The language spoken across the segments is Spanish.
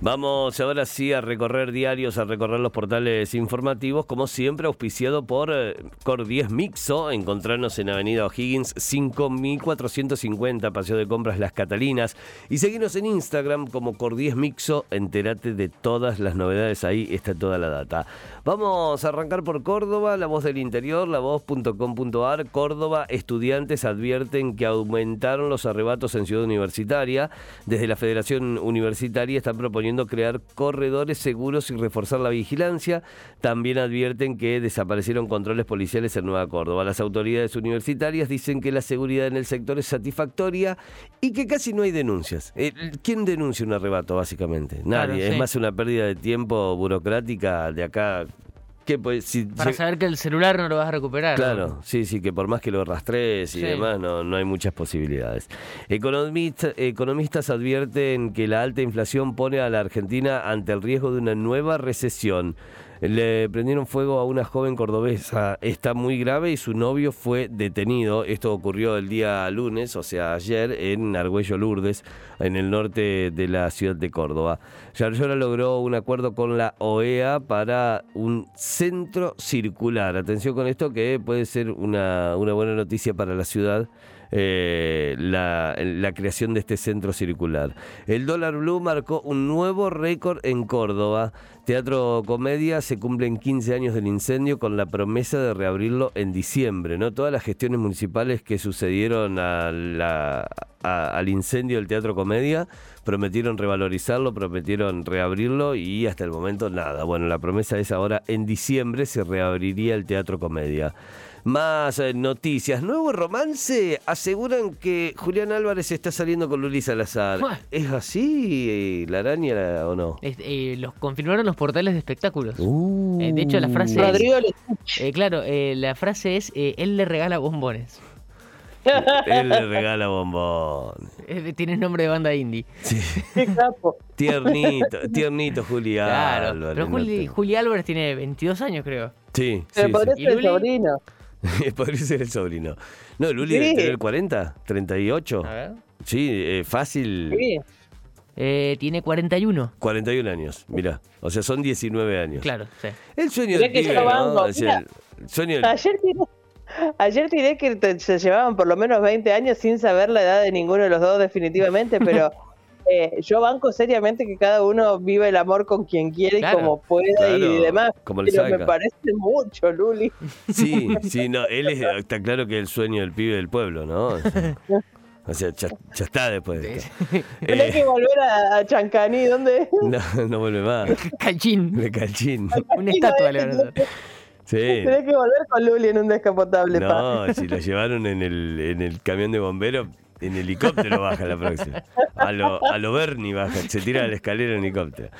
Vamos ahora sí a recorrer diarios, a recorrer los portales informativos, como siempre auspiciado por eh, Cor 10 Mixo. Encontrarnos en Avenida O'Higgins 5450, Paseo de Compras Las Catalinas. Y seguirnos en Instagram como Cor 10 Mixo. Entérate de todas las novedades, ahí está toda la data. Vamos a arrancar por Córdoba, la voz del interior, la voz.com.ar. Córdoba, estudiantes advierten que aumentaron los arrebatos en Ciudad Universitaria. Desde la Federación Universitaria están proponiendo crear corredores seguros y reforzar la vigilancia. También advierten que desaparecieron controles policiales en Nueva Córdoba. Las autoridades universitarias dicen que la seguridad en el sector es satisfactoria y que casi no hay denuncias. Eh, ¿Quién denuncia un arrebato, básicamente? Nadie. Es más una pérdida de tiempo burocrática de acá para saber que el celular no lo vas a recuperar. Claro, sí, sí, que por más que lo rastres y demás, no, no hay muchas posibilidades. economistas advierten que la alta inflación pone a la Argentina ante el riesgo de una nueva recesión. Le prendieron fuego a una joven cordobesa. Está muy grave y su novio fue detenido. Esto ocurrió el día lunes, o sea, ayer, en Argüello Lourdes, en el norte de la ciudad de Córdoba. Yarlora logró un acuerdo con la OEA para un centro circular. Atención con esto que puede ser una, una buena noticia para la ciudad. Eh, la, creación de este centro circular. El dólar blue marcó un nuevo récord en Córdoba. Teatro Comedia se cumplen 15 años del incendio con la promesa de reabrirlo en diciembre. ¿no? Todas las gestiones municipales que sucedieron al incendio del Teatro Comedia prometieron revalorizarlo, prometieron reabrirlo y hasta el momento nada. Bueno, la promesa es ahora en diciembre se reabriría el Teatro Comedia. Más eh, noticias. Nuevo romance. Aseguran que Julián Álvarez está saliendo con Luli Salazar. ¿Es así, la araña o no? Eh, los confirmaron los portales de espectáculos. Uh. Eh, de hecho, la frase es. claro, la frase es: él le regala bombones. él le regala bombones. Tiene nombre de banda indie. Sí. Tiernito, tiernito Juli Álvarez. Pero Juli, Álvarez tiene 22 años, creo. Sí. Se sí, parece el sobrino. Podría ser el sobrino. No, Luli debe tener 40, 38. A ver. Sí, eh, fácil. Sí. Eh, tiene 41. 41 años, mira. O sea, son 19 años. Claro, sí. El sueño de pibe, ¿no? el sueño Ayer tiré, ayer tiré que se llevaban por lo menos 20 años sin saber la edad de ninguno de los dos definitivamente, pero Eh, yo banco seriamente que cada uno vive el amor con quien quiere y como pueda y demás. Como pero me parece mucho, Luli. Sí, sí, no, él está claro que es el sueño del pibe del pueblo, ¿no? O sea, ya, está después de esto. Tenés que volver a, Chancani, ¿dónde? No, no vuelve más. Calchín. De Calchín. Una estatua, la verdad. Sí. Tenés que volver con Luli en un descapotable. No, si lo llevaron en el, en el camión de bomberos, en helicóptero baja la próxima. A lo, a lo Bernie baja, se tira de la escalera en helicóptero.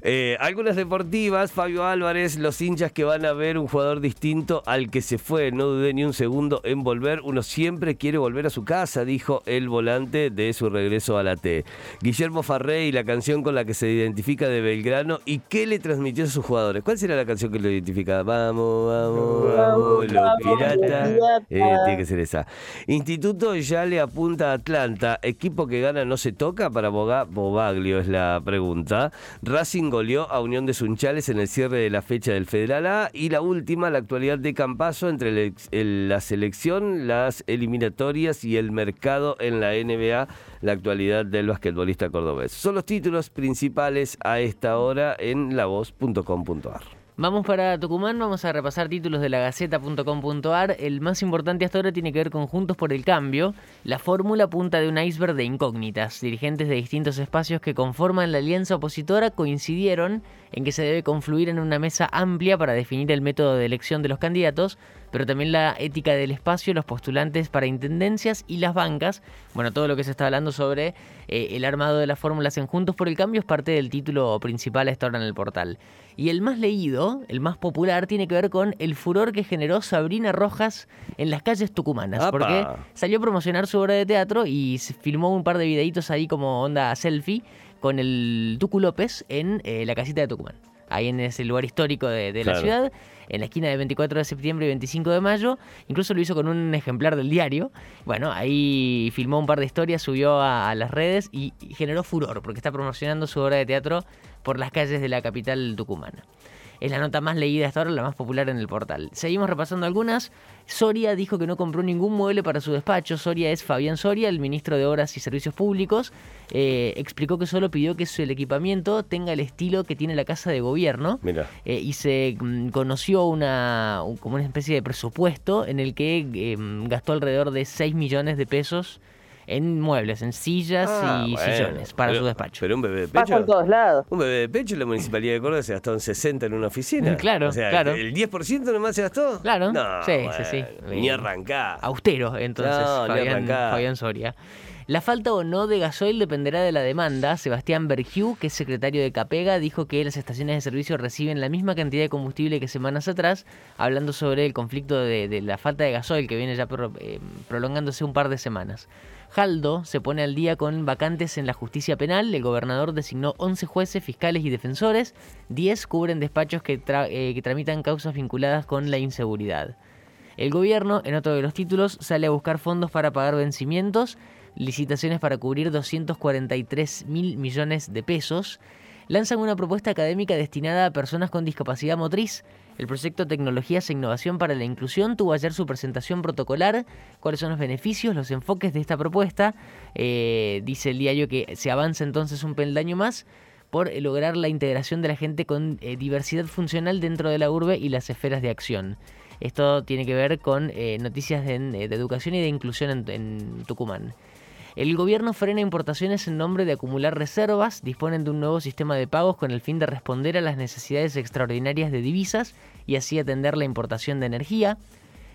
Eh, algunas deportivas, Fabio Álvarez, los hinchas que van a ver un jugador distinto al que se fue, no dudé ni un segundo en volver, uno siempre quiere volver a su casa, dijo el volante de su regreso a la T. Guillermo Farrey, la canción con la que se identifica de Belgrano y qué le transmitió a sus jugadores. ¿Cuál será la canción que lo identifica? Vamos, vamos, vamos, los piratas. Eh, tiene que ser esa. Instituto ya le apunta a Atlanta, equipo que gana no se toca para Bobaglio es la pregunta. Racing a Unión de Sunchales en el cierre de la fecha del Federal A y la última, la actualidad de Campaso entre la selección, las eliminatorias y el mercado en la NBA, la actualidad del basquetbolista cordobés. Son los títulos principales a esta hora en lavoz.com.ar. Vamos para Tucumán, vamos a repasar títulos de la Gaceta.com.ar. El más importante hasta ahora tiene que ver con Juntos por el Cambio. La fórmula punta de un iceberg de incógnitas. Dirigentes de distintos espacios que conforman la alianza opositora coincidieron en que se debe confluir en una mesa amplia para definir el método de elección de los candidatos, pero también la ética del espacio, los postulantes para intendencias y las bancas. Bueno, todo lo que se está hablando sobre eh, el armado de las fórmulas en Juntos por el Cambio es parte del título principal a esta hora en el portal. Y el más leído, el más popular, tiene que ver con el furor que generó Sabrina Rojas en las calles tucumanas. Porque salió a promocionar su obra de teatro y filmó un par de videitos ahí como onda selfie con el Tucu López en eh, la casita de Tucumán ahí en ese lugar histórico de, la ciudad. En la esquina de 24 de septiembre y 25 de mayo. Incluso lo hizo con un ejemplar del diario. Bueno, ahí filmó un par de historias, subió a, las redes y generó furor porque está promocionando su obra de teatro por las calles de la capital tucumana. Es la nota más leída hasta ahora, la más popular en el portal. Seguimos repasando algunas. Soria dijo que no compró ningún mueble para su despacho. Soria es Fabián Soria, el ministro de Obras y Servicios Públicos. Eh, explicó que solo pidió que el equipamiento tenga el estilo que tiene la casa de gobierno. Mira. Eh, y se mm, conoció una, un- como una especie de presupuesto en el que eh, gastó alrededor de 6 millones de pesos en muebles, en sillas Ah, y bueno, sillones para pero- su despacho. Pero un bebé de Pasa pecho. en todos lados. Un bebé de pecho, la municipalidad de Córdoba se gastó en 60 en una oficina. Claro, o sea, claro. ¿El 10% nomás se gastó? Claro, No, sí, sí, sí. bueno, Ni arrancá. austero, entonces, No, Fabián. Fabián Soria. La falta o no de gasoil dependerá de la demanda. Sebastián Bergiu, que es secretario de Capega, dijo que las estaciones de servicio reciben la misma cantidad de combustible que semanas atrás, hablando sobre el conflicto de, la falta de gasoil que viene ya eh, prolongándose un par de semanas. Jaldo se pone al día con vacantes en la justicia penal. El gobernador designó 11 jueces, fiscales y defensores. 10 cubren despachos que, eh, que tramitan causas vinculadas con la inseguridad. El gobierno, en otro de los títulos, sale a buscar fondos para pagar vencimientos, licitaciones para cubrir 243 mil millones de pesos. Lanzan una propuesta académica destinada a personas con discapacidad motriz. El proyecto Tecnologías e Innovación para la Inclusión tuvo ayer su presentación protocolar. ¿Cuáles son los beneficios, los enfoques de esta propuesta? Eh, dice el diario que se avanza entonces un peldaño más por lograr la integración de la gente con eh, diversidad funcional dentro de la urbe y las esferas de acción. Esto tiene que ver con eh, noticias de, educación y de inclusión en Tucumán. El gobierno frena importaciones en nombre de acumular reservas, disponen de un nuevo sistema de pagos con el fin de responder a las necesidades extraordinarias de divisas y así atender la importación de energía.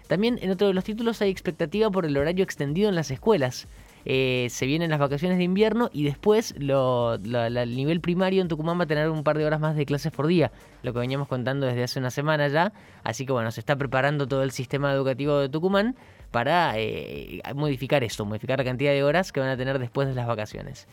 También en otro de los títulos hay expectativa por el horario extendido en las escuelas. Eh, se vienen las vacaciones de invierno y después el nivel primario en Tucumán va a tener un par de horas más de clases por día, lo que veníamos contando desde hace una semana ya. Así que bueno, se está preparando todo el sistema educativo de Tucumán para eh, modificar esto, modificar la cantidad de horas que van a tener después de las vacaciones.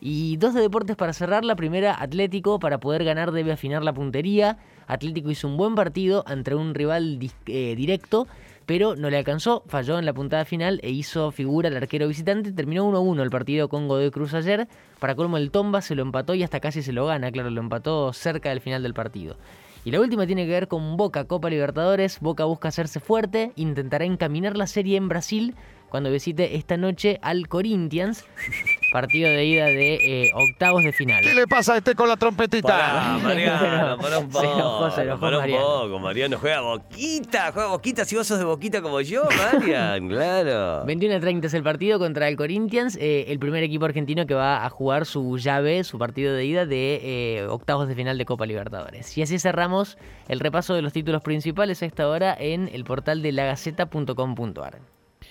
Y dos de deportes para cerrar. La primera, Atlético, para poder ganar debe afinar la puntería. Atlético hizo un buen partido ante un rival eh, directo, pero no le alcanzó, falló en la puntada final e hizo figura el arquero visitante. Terminó 1-1 el partido con Godoy Cruz ayer. Para colmo el Tomba se lo empató y hasta casi se lo gana, claro, lo empató cerca del final del partido. Y la última tiene que ver con Boca, Copa Libertadores. Boca busca hacerse fuerte, intentará encaminar la serie en Brasil cuando visite esta noche al Corinthians. Partido de ida de eh, octavos de final. ¿Qué le pasa a este con la trompetita? Pará, Mariano, pará un Se poco. enojó, se enojó pará un Mariano. poco, Mariano. Juega Boquita, juega Boquita. Si vos sos de Boquita como yo, Marian, claro. 21 a 30 es el partido contra el Corinthians, eh, el primer equipo argentino que va a jugar su llave, su partido de ida de eh, octavos de final de Copa Libertadores. Y así cerramos el repaso de los títulos principales a esta hora en el portal de lagaceta.com.ar.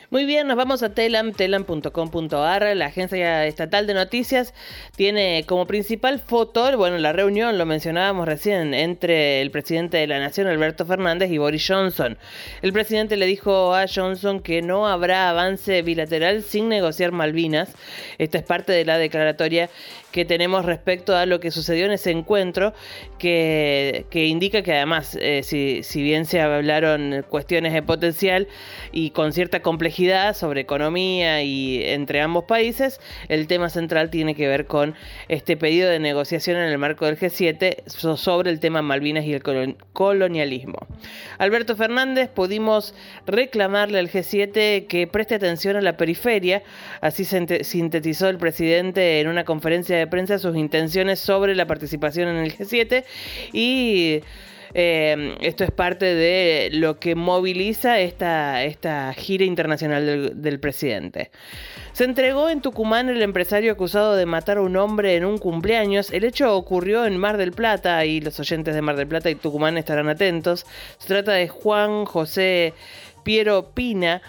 Muy bien, nos vamos a telam, telam.com.ar. La agencia estatal de noticias tiene como principal foto, bueno, la reunión, lo mencionábamos recién, entre el presidente de la Nación, Alberto Fernández, y Boris Johnson. El presidente le dijo a Johnson que no habrá avance bilateral sin negociar Malvinas. Esta es parte de la declaratoria que tenemos respecto a lo que sucedió en ese encuentro, que, que indica que además, eh, si, si bien se hablaron cuestiones de potencial y con cierta complejidad sobre economía y entre ambos países, el tema central tiene que ver con este pedido de negociación en el marco del G7 so- sobre el tema Malvinas y el colon- colonialismo. Alberto Fernández pudimos reclamarle al G7 que preste atención a la periferia, así sinte- sintetizó el presidente en una conferencia de prensa sus intenciones sobre la participación en el G7 y eh, esto es parte de lo que moviliza esta, esta gira internacional del, del presidente. Se entregó en Tucumán el empresario acusado de matar a un hombre en un cumpleaños. El hecho ocurrió en Mar del Plata y los oyentes de Mar del Plata y Tucumán estarán atentos. Se trata de Juan José Piero Pina.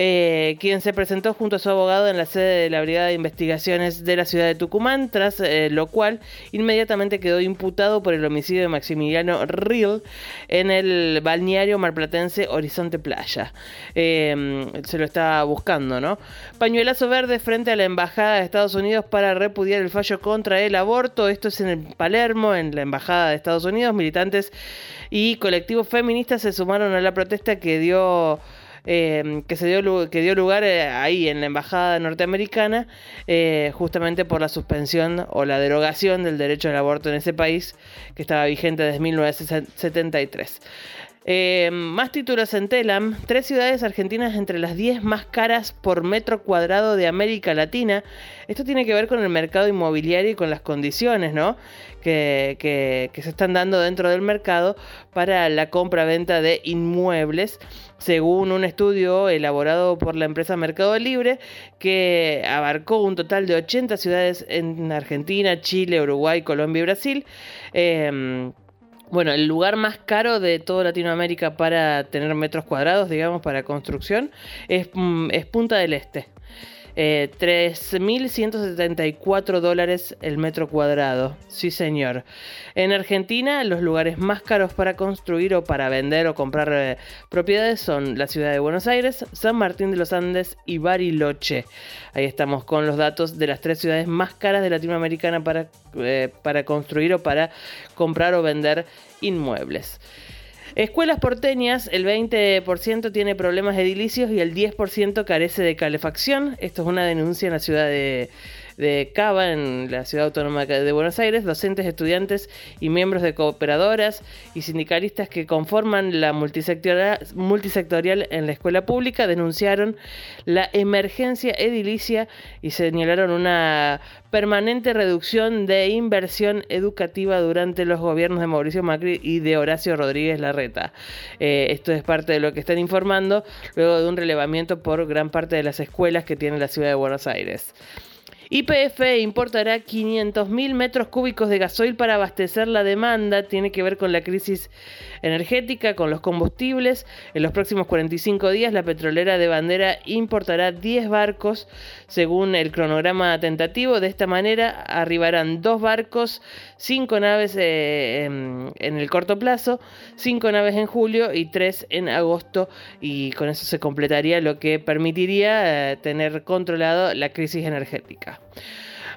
Eh, quien se presentó junto a su abogado en la sede de la Brigada de Investigaciones de la ciudad de Tucumán, tras eh, lo cual inmediatamente quedó imputado por el homicidio de Maximiliano Riel en el balneario marplatense Horizonte Playa. Em, se lo está buscando, ¿no? Pañuelazo verde frente a la Embajada de Estados Unidos para repudiar el fallo contra el aborto. Esto es en Palermo, en la Embajada de Estados Unidos. Militantes y colectivos feministas se sumaron a la protesta que dio eh, que, se dio, que dio lugar eh, ahí en la embajada norteamericana, eh, justamente por la suspensión o la derogación del derecho al aborto en ese país, que estaba vigente desde 1973. Eh, más títulos en Telam, tres ciudades argentinas entre las 10 más caras por metro cuadrado de América Latina. Esto tiene que ver con el mercado inmobiliario y con las condiciones ¿no? que, que se están dando dentro del mercado para la compra-venta de inmuebles, según un estudio elaborado por la empresa Mercado Libre, que abarcó un total de 80 ciudades en Argentina, Chile, Uruguay, Colombia y Brasil. Eh, bueno, el lugar más caro de toda Latinoamérica para tener metros cuadrados, digamos, para construcción, es, mm, Punta del Este. 3.174 eh, dólares el metro cuadrado. Sí, señor. En Argentina, los lugares más caros para construir o para vender o comprar eh, propiedades son la ciudad de Buenos Aires, San Martín de los Andes y Bariloche. Ahí estamos con los datos de las tres ciudades más caras de Latinoamérica para, eh, para construir o para comprar o vender inmuebles. Escuelas porteñas, el 20% tiene problemas edilicios y el 10% carece de calefacción. Esto es una denuncia en la ciudad de, de Cava, en la ciudad autónoma de Buenos Aires, docentes, estudiantes y miembros de cooperadoras y sindicalistas que conforman la multisectorial, multisectorial en la escuela pública denunciaron la emergencia edilicia y señalaron una permanente reducción de inversión educativa durante los gobiernos de Mauricio Macri y de Horacio Rodríguez Larreta. Eh, esto es parte de lo que están informando luego de un relevamiento por gran parte de las escuelas que tiene la ciudad de Buenos Aires. YPF importará 500.000 metros cúbicos de gasoil para abastecer la demanda. Tiene que ver con la crisis energética, con los combustibles. En los próximos 45 días, la petrolera de bandera importará 10 barcos según el cronograma tentativo. De esta manera, arribarán dos barcos, cinco naves eh, en, el corto plazo, cinco naves en julio y tres en agosto. Y con eso se completaría lo que permitiría eh, tener controlado la crisis energética.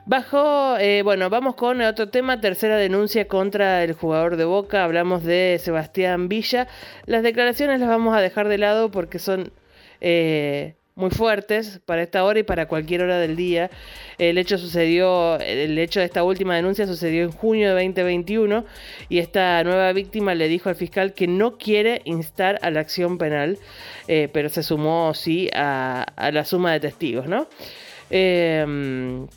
Bajo, eh, bueno, vamos con otro tema, tercera denuncia contra el jugador de Boca, hablamos de Sebastián Villa. Las declaraciones las vamos a dejar de lado porque son eh, muy fuertes para esta hora y para cualquier hora del día. El hecho sucedió, el hecho de esta última denuncia sucedió en junio de 2021 y esta nueva víctima le dijo al fiscal que no quiere instar a la acción penal, eh, pero se sumó sí a, a la suma de testigos, ¿no? Em,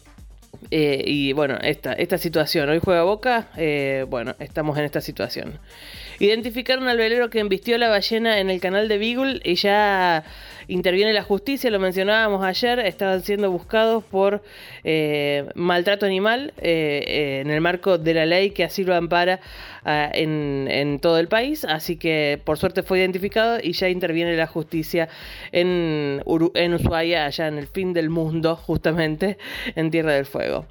eh, y bueno, esta, esta situación. Hoy juega Boca. Eh, bueno, estamos en esta situación. Identificaron al velero que embistió la ballena en el canal de Beagle y ya interviene la justicia, lo mencionábamos ayer, estaban siendo buscados por eh, maltrato animal eh, eh, en el marco de la ley que así lo ampara ah, en, todo el país, así que por suerte fue identificado y ya interviene la justicia en, Ushuaia, allá en el fin del mundo, justamente en Tierra del Fuego.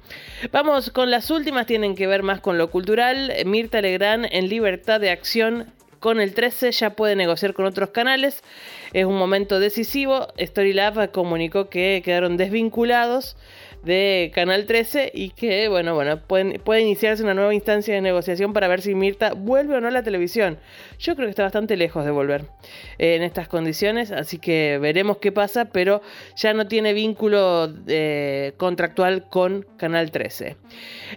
Vamos con las últimas, tienen que ver más con lo cultural. Mirta Legrand en libertad de acción con el 13 ya puede negociar con otros canales. Es un momento decisivo. Storylab comunicó que quedaron desvinculados de Canal 13 y que, bueno, bueno, puede iniciarse una nueva instancia de negociación para ver si Mirta vuelve o no a la televisión. Yo creo que está bastante lejos de volver eh, en estas condiciones, así que veremos qué pasa, pero ya no tiene vínculo eh, contractual con Canal 13.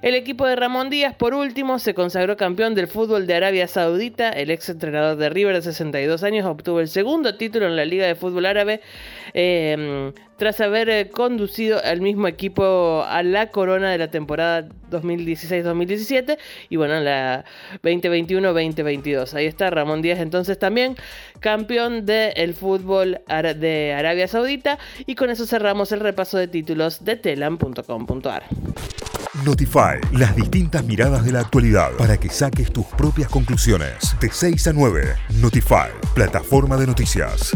El equipo de Ramón Díaz, por último, se consagró campeón del fútbol de Arabia Saudita. El ex entrenador de River de 62 años obtuvo el segundo título en la Liga de Fútbol Árabe. Eh, tras haber conducido al mismo equipo a la corona de la temporada 2016-2017 y bueno, la 2021-2022. Ahí está Ramón Díaz entonces también campeón del fútbol de Arabia Saudita y con eso cerramos el repaso de títulos de telam.com.ar. Notify, las distintas miradas de la actualidad para que saques tus propias conclusiones. De 6 a 9, Notify, plataforma de noticias.